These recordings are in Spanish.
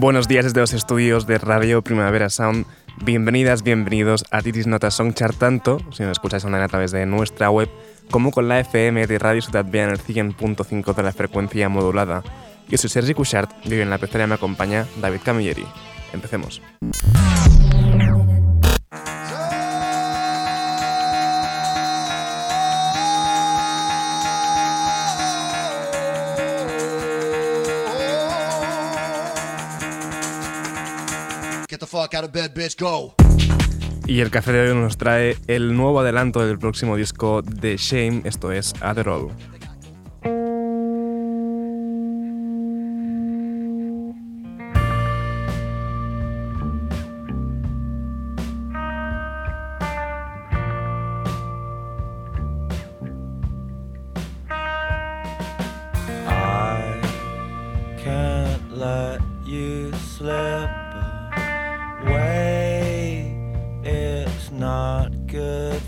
Buenos días desde los estudios de Radio Primavera Sound. Bienvenidas, bienvenidos a Titis Nota Songchart, tanto si nos escucháis online a través de nuestra web como con la FM de Radio Ciudad Vía en el 100.5 de la frecuencia modulada. Yo soy Sergi Cushart y hoy en la pecera me acompaña David Camilleri. Empecemos. Y el café de hoy nos trae el nuevo adelanto del próximo disco de Shame, esto es Adderall. not good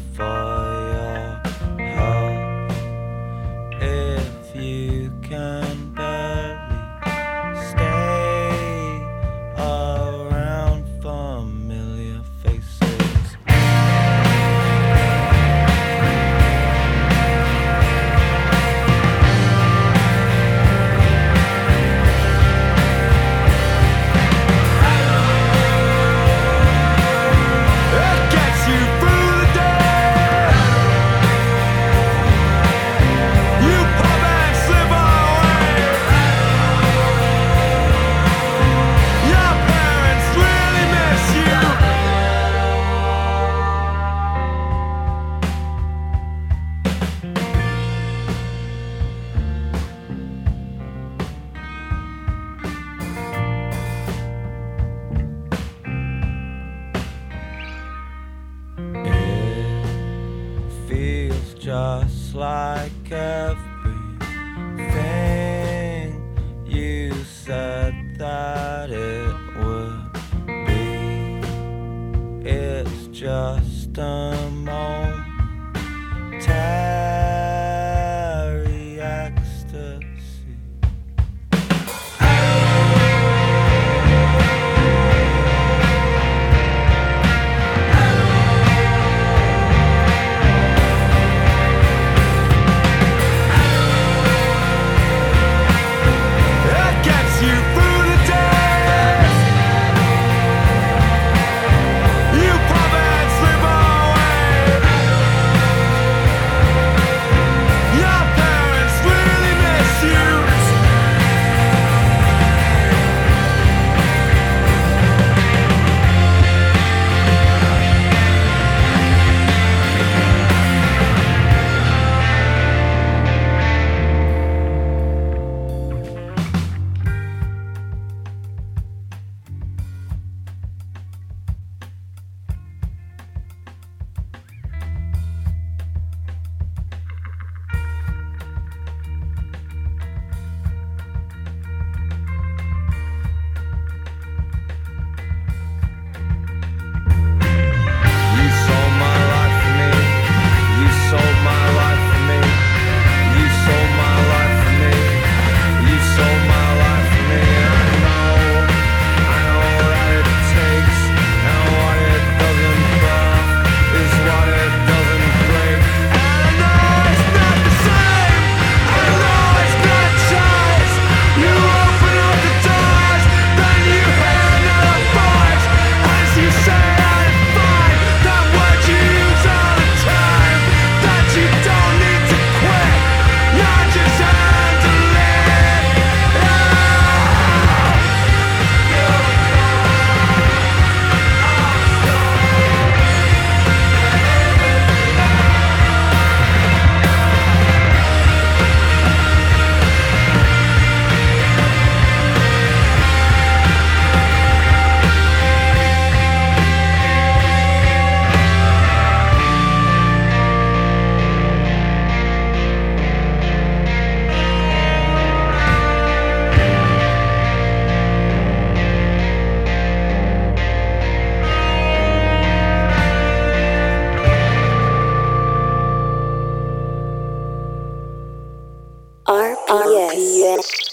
Yes.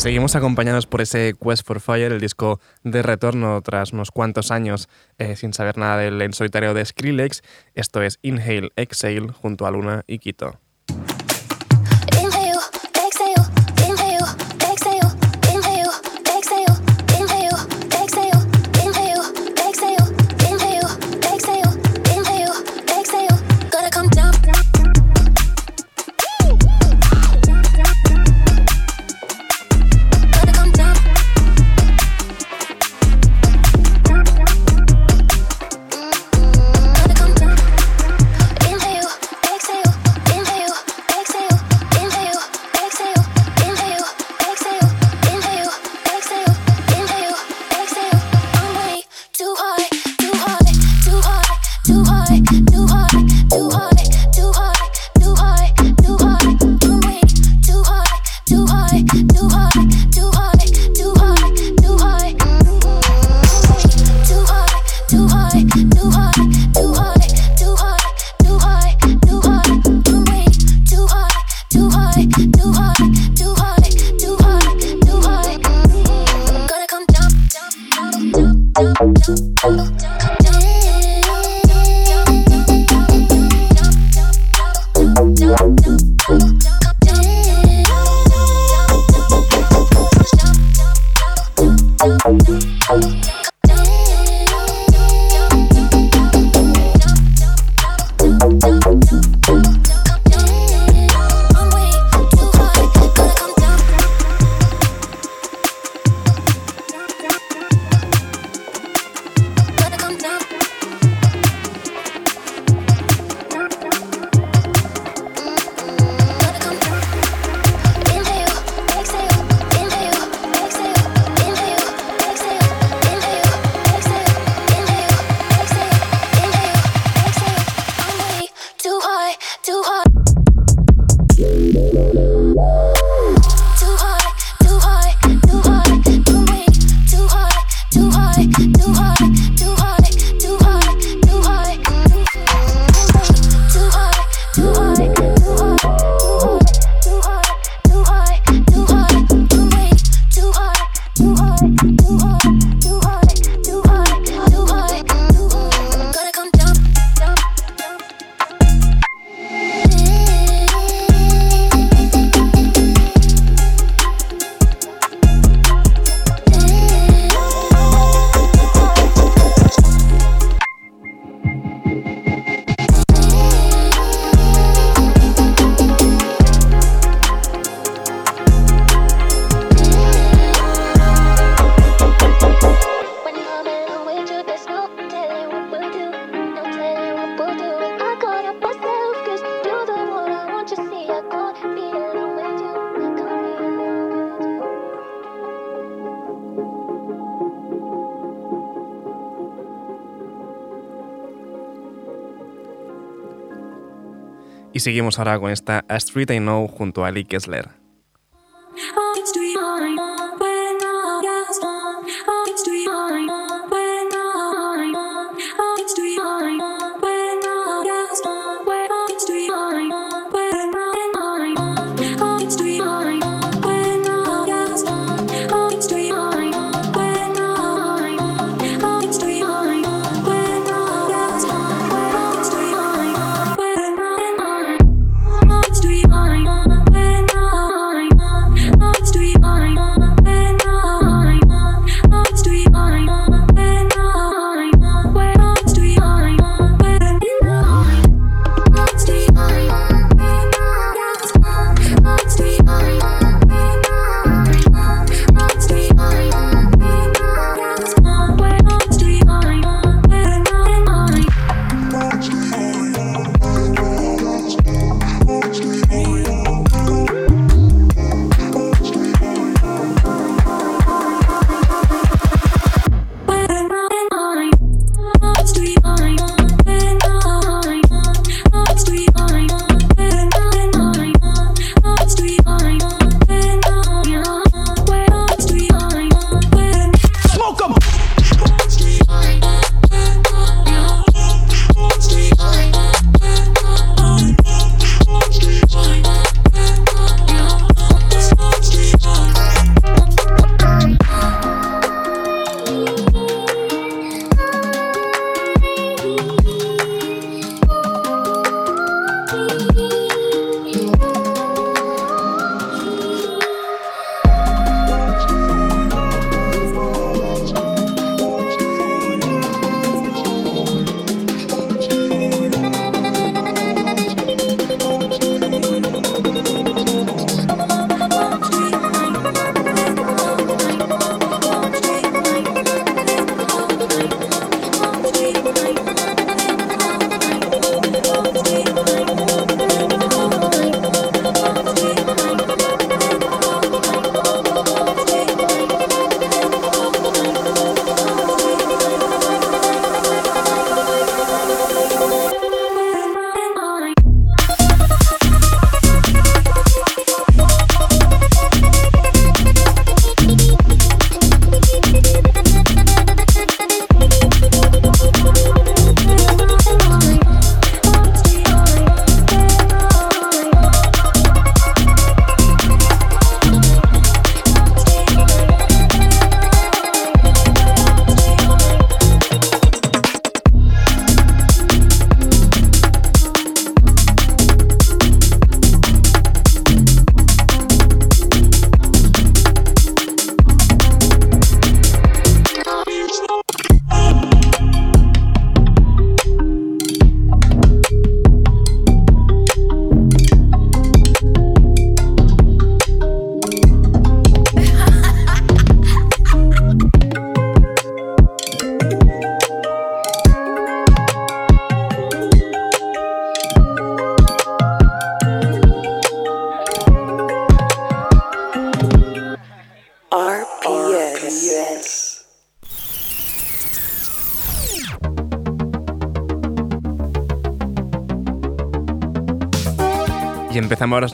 Seguimos acompañados por ese Quest for Fire, el disco de retorno tras unos cuantos años eh, sin saber nada del en solitario de Skrillex. Esto es Inhale, Exhale junto a Luna y Quito. Oh, Seguimos ahora con esta A Street I Know junto a Ali Kessler.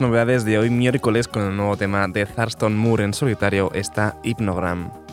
Novedades de hoy miércoles con el nuevo tema de Thurston Moore en solitario, está Hypnogram.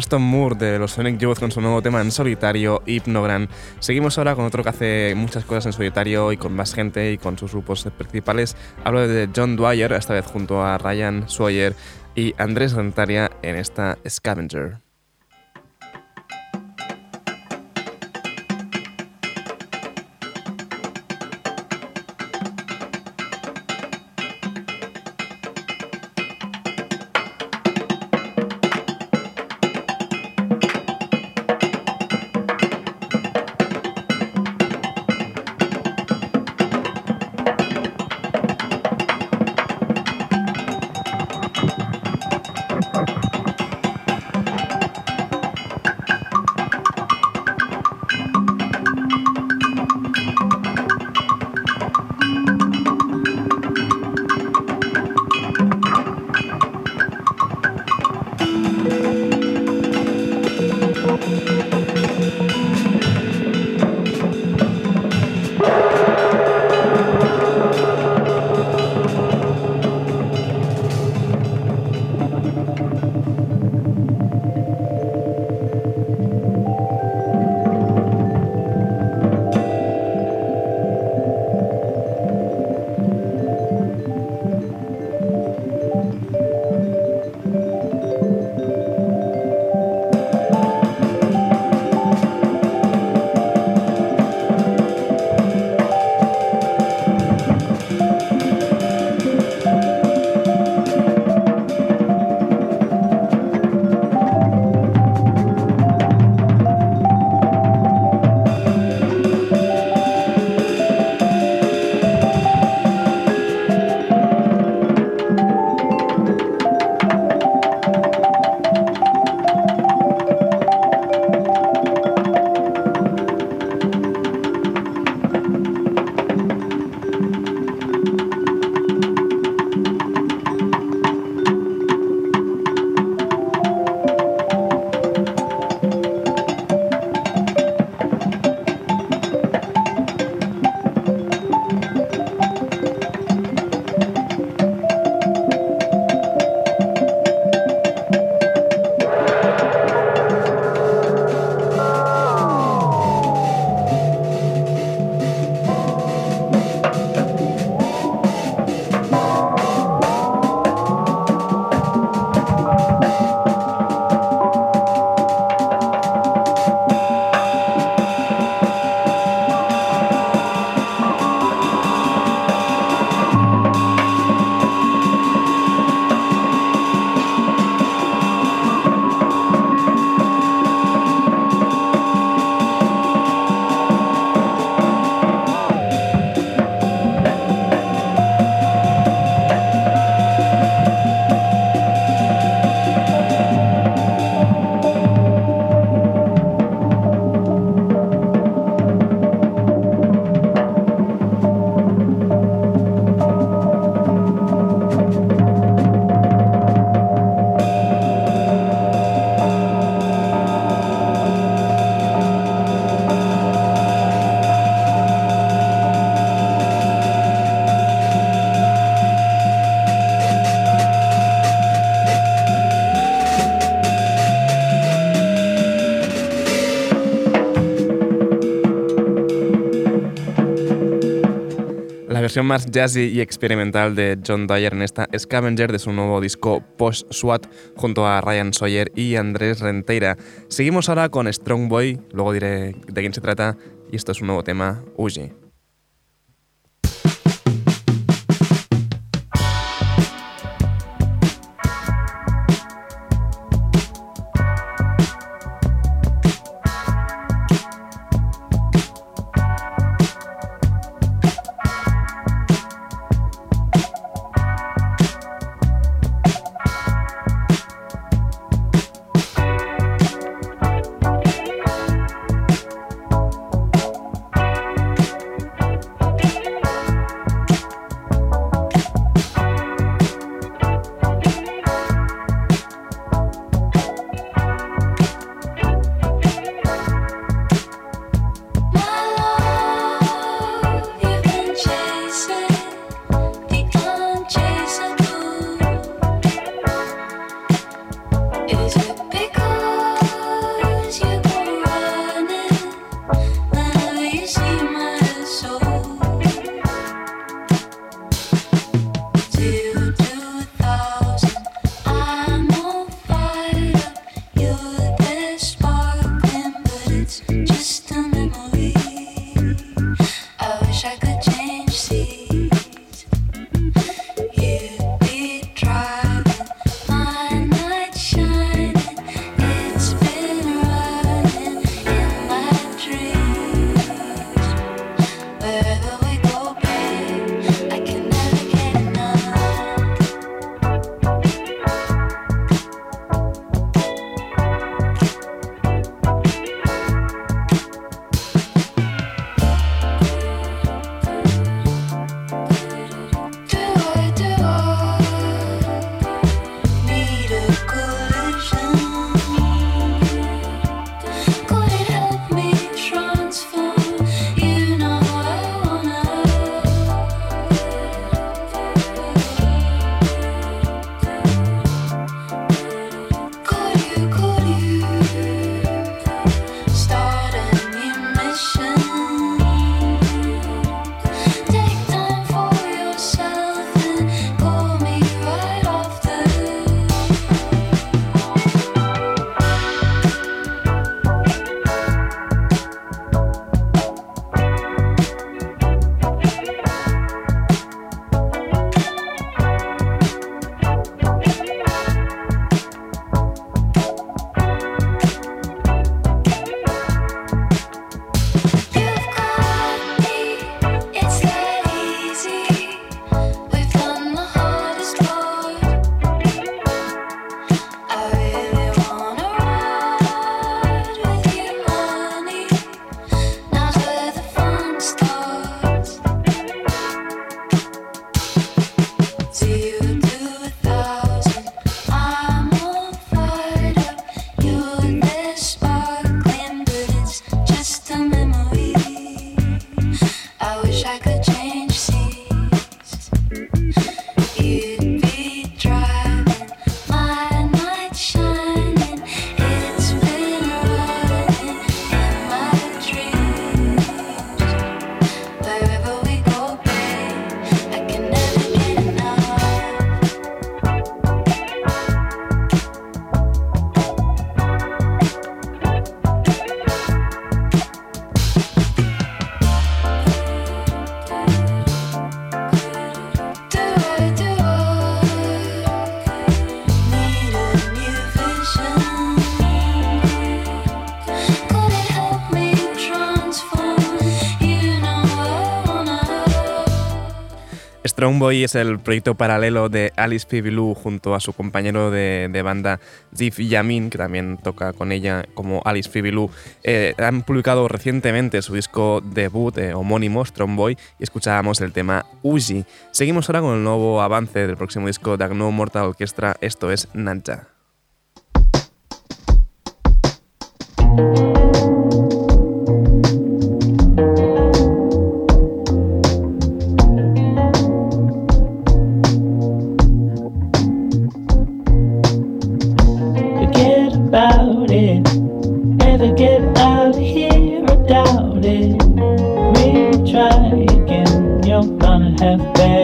Thurston Moore de los Sonic Youth con su nuevo tema en solitario, Hypnogram. Seguimos ahora con otro que hace muchas cosas en solitario y con más gente y con sus grupos principales. Hablo de John Dwyer, esta vez junto a Ryan Sawyer y Andrés Rentaria en esta Scavenger. Versión más jazzy y experimental de John Dyer en esta Scavenger de su nuevo disco Post SWAT junto a Ryan Sawyer y Andrés Renteira. Seguimos ahora con Strong Boy, luego diré de quién se trata y esto es un nuevo tema, Uji. Strong Boy es el proyecto paralelo de Alice Pibilou junto a su compañero de, banda Ziv Yamin, que también toca con ella como Alice Pibilou. Eh, han publicado recientemente su disco debut eh, homónimo, Strong Boy, y escuchábamos el tema Uji. Seguimos ahora con el nuevo avance del próximo disco de Agno Mortal Orchestra, esto es Nadja. that.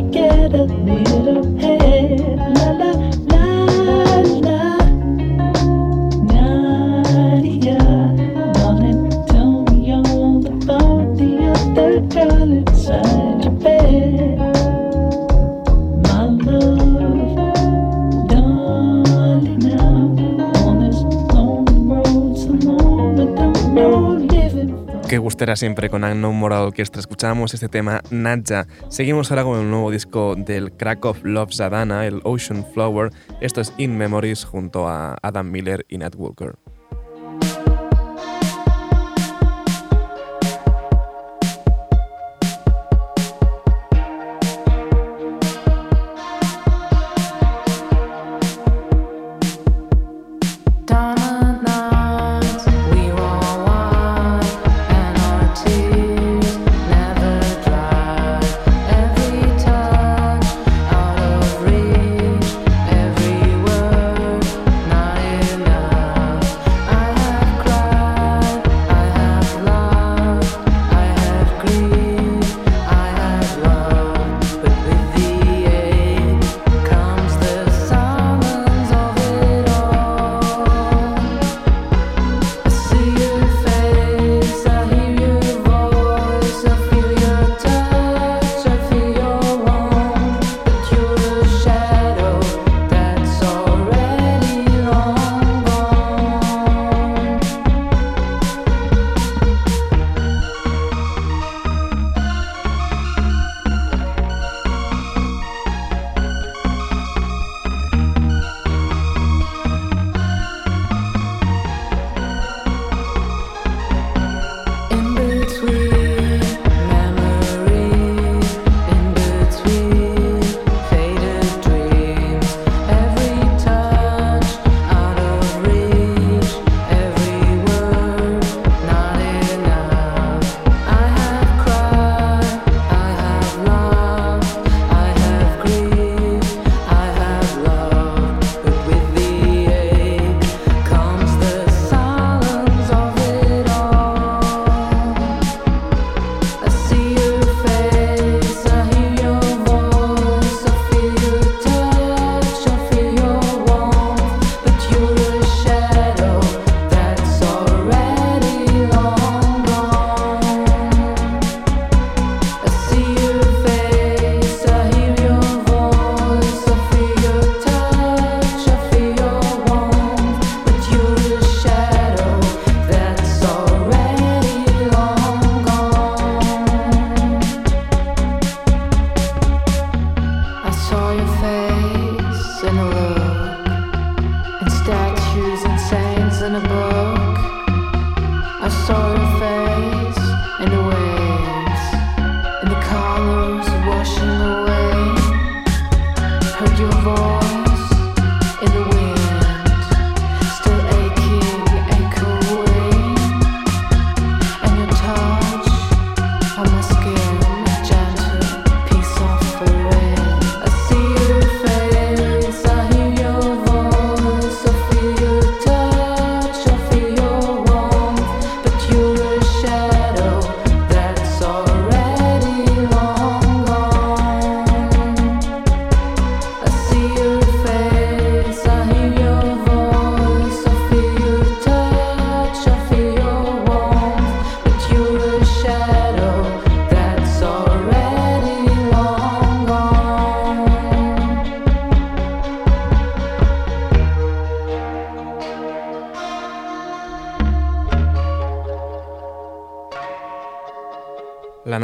get at me. era siempre con Unknown Moral Orchestra. Escuchábamos este tema Nadja. Seguimos ahora con el nuevo disco del Krakow Love Zadana, el Ocean Flower. Esto es In Memories junto a Adam Miller y Nat Walker.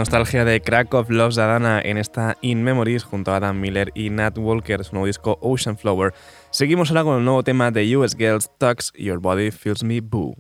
nostalgia de Krakow Loves Adana en esta In Memories junto a Adam Miller y Nat Walker, su nuevo disco Ocean Flower. Seguimos ahora con el nuevo tema de US Girls Tucks Your Body Feels Me Boo.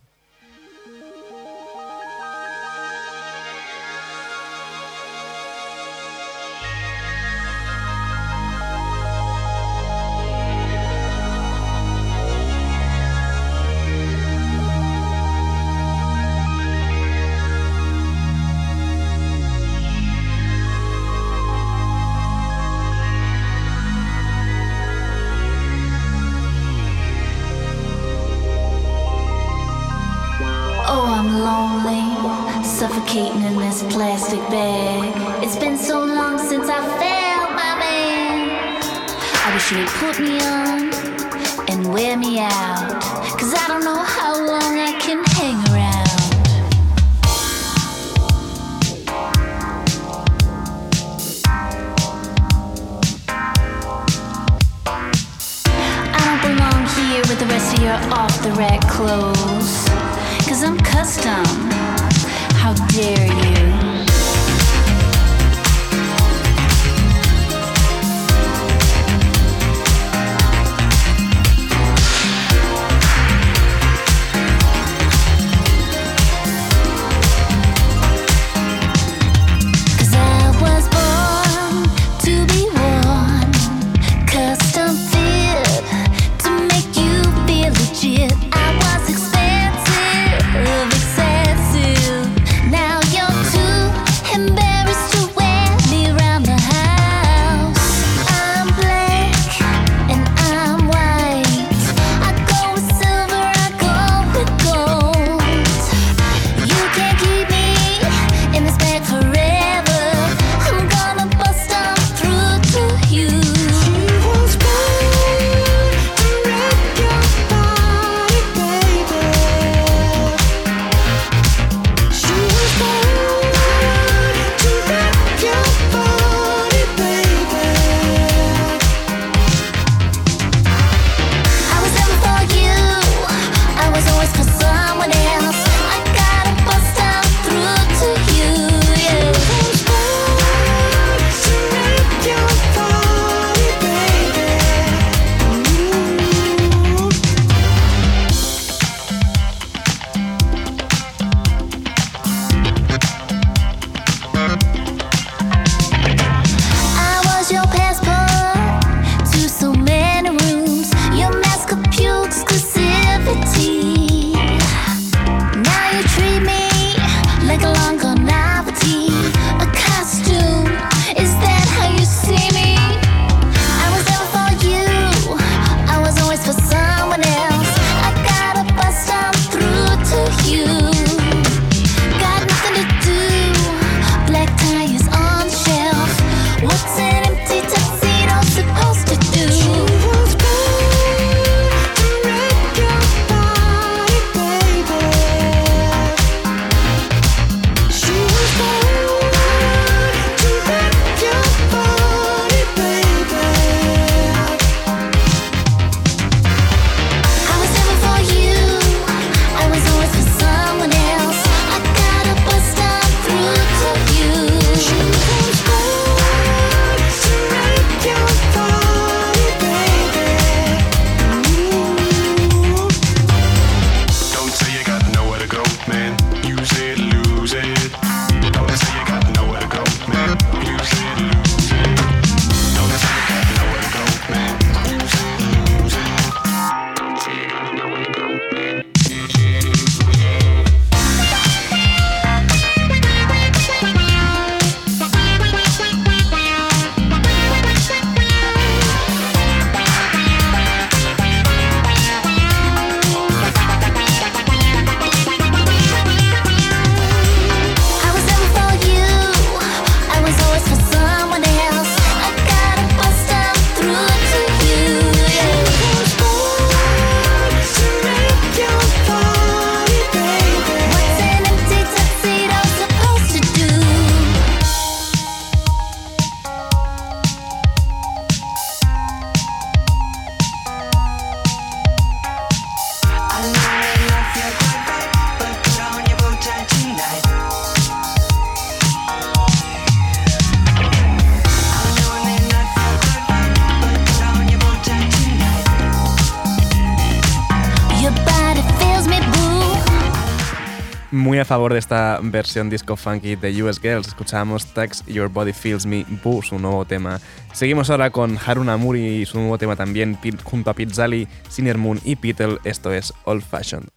Favor de esta versión disco funky de US Girls, escuchábamos Tax Your Body Feels Me Boo, su nuevo tema. Seguimos ahora con Haruna Muri y su nuevo tema también junto a Pizzali, Sinner Moon y Beatle, esto es Old Fashioned.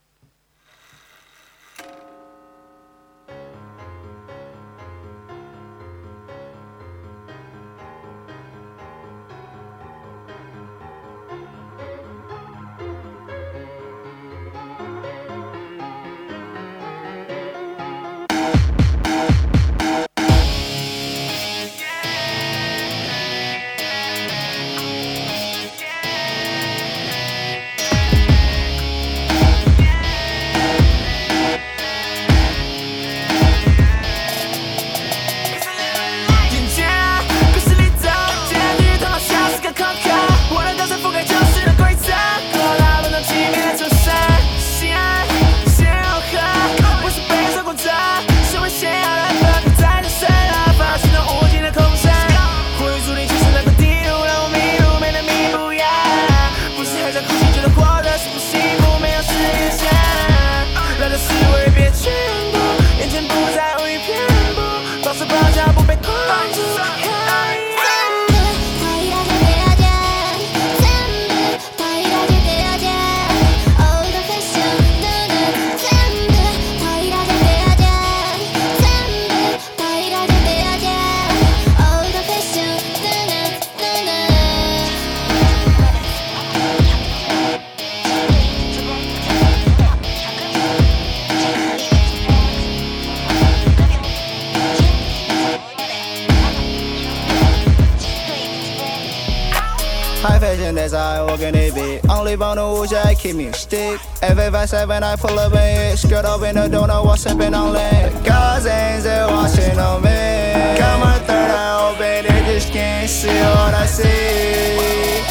I keep me stick. Every five seven, I pull up in it. Skirt up in the door, know what's up on land. Angels are watching on me. Got my third eye open, they just can't see what I see.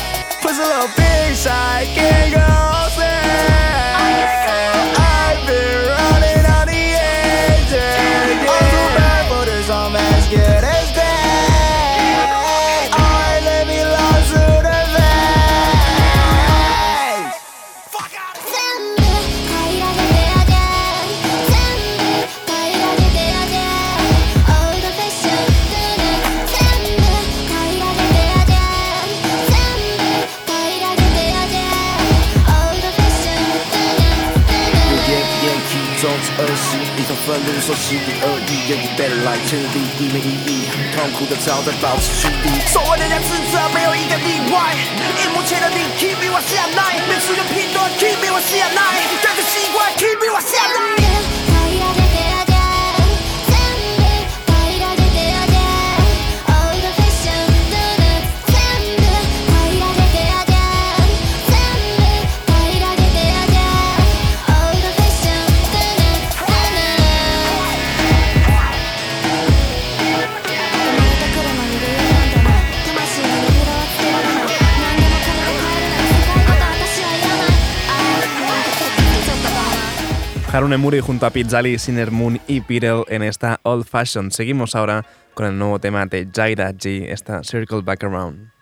Puts a little big side, can't go 愤怒说心底恶意，愿意 better 来治理，一没意义，痛苦的朝在保持距离。所谓的人自责没有一个例外，荧幕前的你 keep me 我下来，每次的拼多 keep me 我下来，跟着习惯 keep me 我下来。な Harune Muri junto a Pizzali, Sinner Moon y Pirel en esta Old Fashion. Seguimos ahora con el nuevo tema de Jaira G, esta Circle Back Around.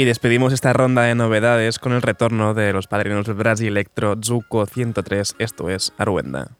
Y despedimos esta ronda de novedades con el retorno de los padrinos del Brasil Electro Zuko 103, esto es Aruenda.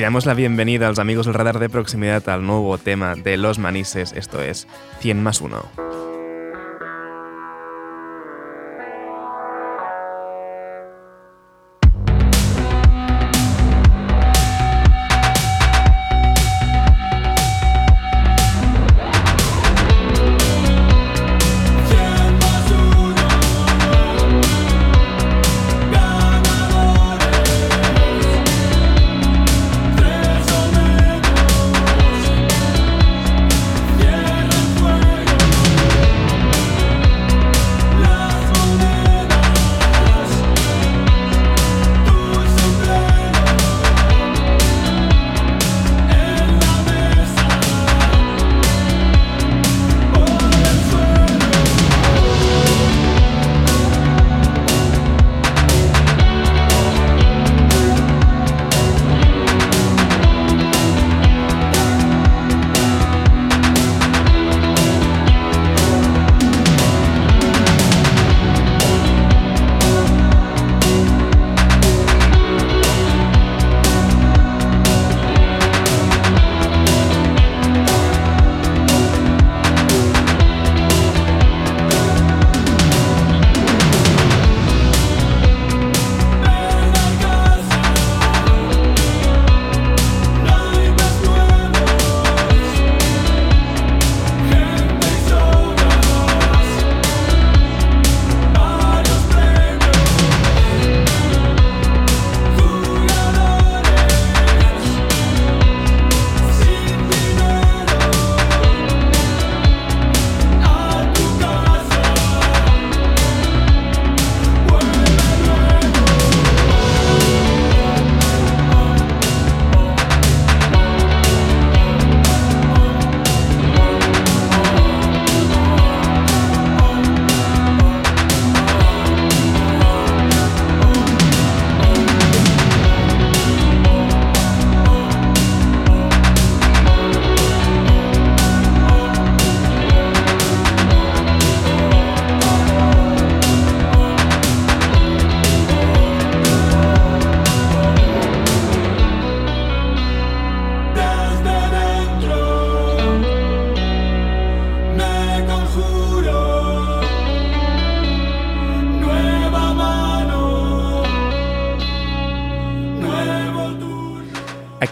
Y damos la bienvenida a los amigos del radar de proximidad al nuevo tema de Los Manises, esto es 100 más 1.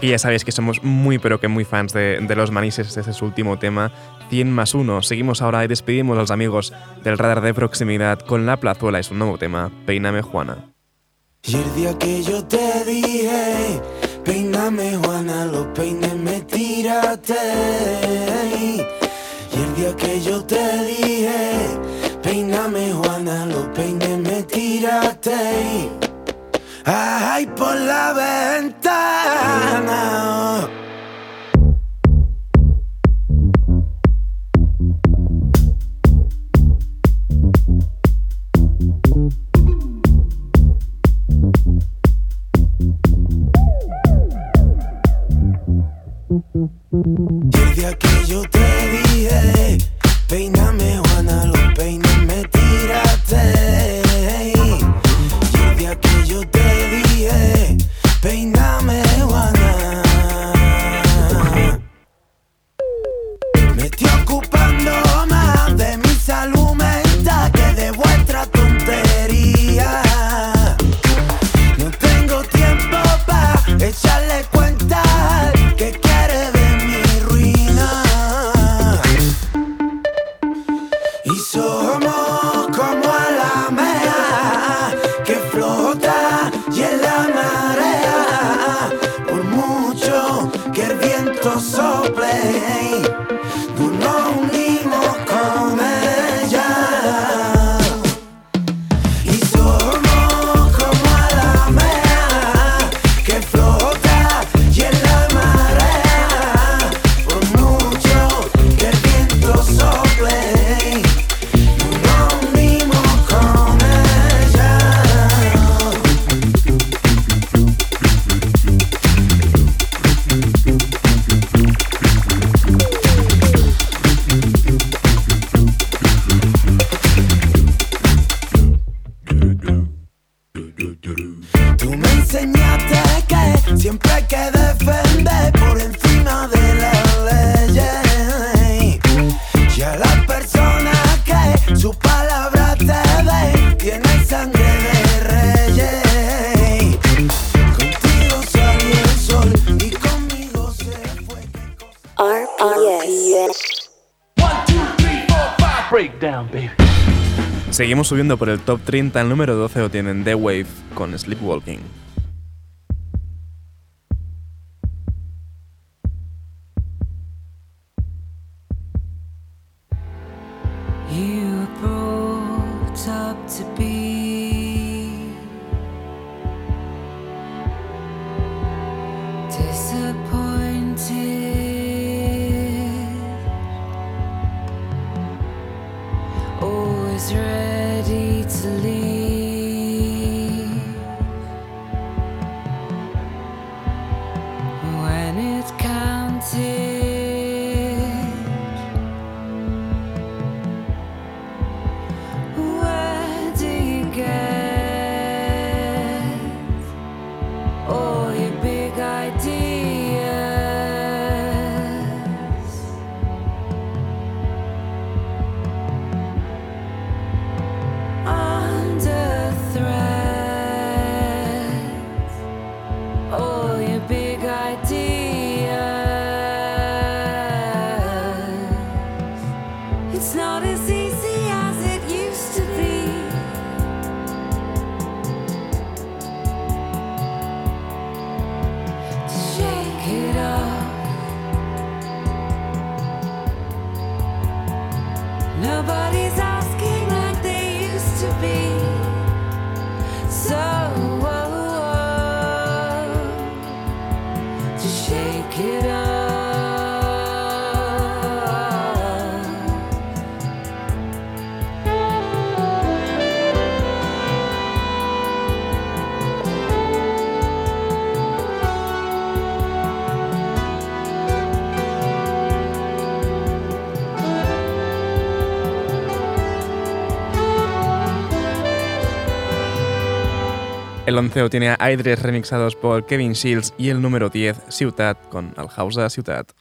Ya sabéis que somos muy pero que muy fans de, de los manises, este es su último tema, 100 más 1. Seguimos ahora y despedimos a los amigos del radar de proximidad con La Plazuela y su nuevo tema, Peíname Juana. Y el día que yo te dije, Juana, los peines me. Y el día que yo te dije, Juana, los peines me. Ay, por la ventana. Seguimos subiendo por el top 30, el número 12 lo tienen The Wave con Sleepwalking. El onceo tiene a Aidres remixados por Kevin Shields y el número 10, Ciutat, con Alhausa Ciutat.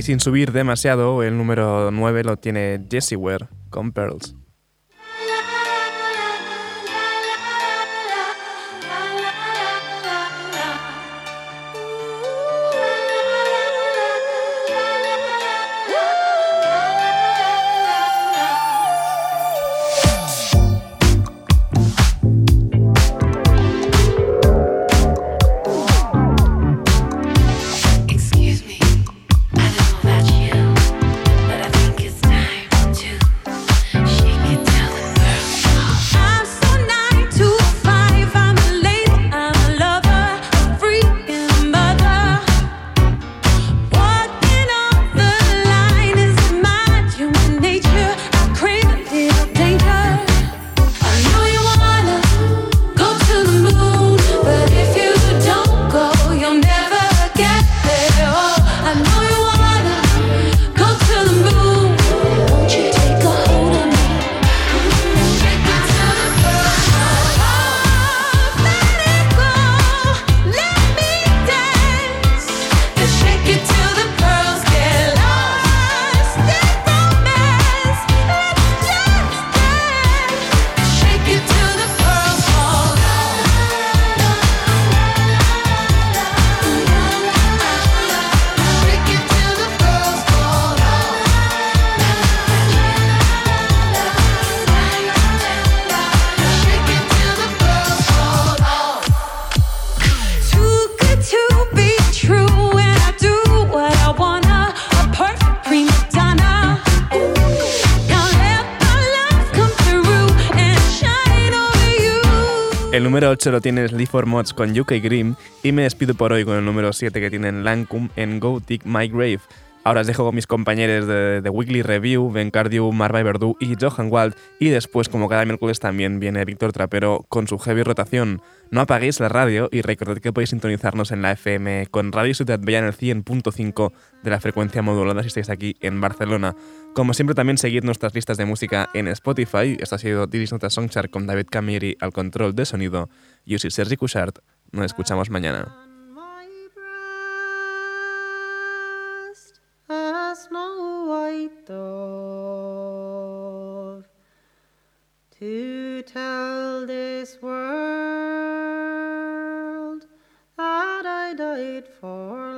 Y sin subir demasiado, el número 9 lo tiene Jessie Ware con Pearls. El número 8 lo tiene Sleaford Mods con UK Grimm y me despido por hoy con el número 7 que tienen Lancum en Go Dig My Grave. Ahora os dejo con mis compañeros de The Weekly Review, Ben Cardew, Marva Verdú y Johan Wald. Y después, como cada miércoles, también viene Víctor Trapero con su heavy rotación. No apaguéis la radio y recordad que podéis sintonizarnos en la FM con Radio Ciudad Bella en el 100.5 de la frecuencia modulada si estáis aquí en Barcelona. Como siempre, también seguid nuestras listas de música en Spotify. Esto ha sido Didis Nota Songchart con David Camilleri al control de sonido. Yo soy Sergi Cushart. Nos escuchamos mañana. To tell this world that I died for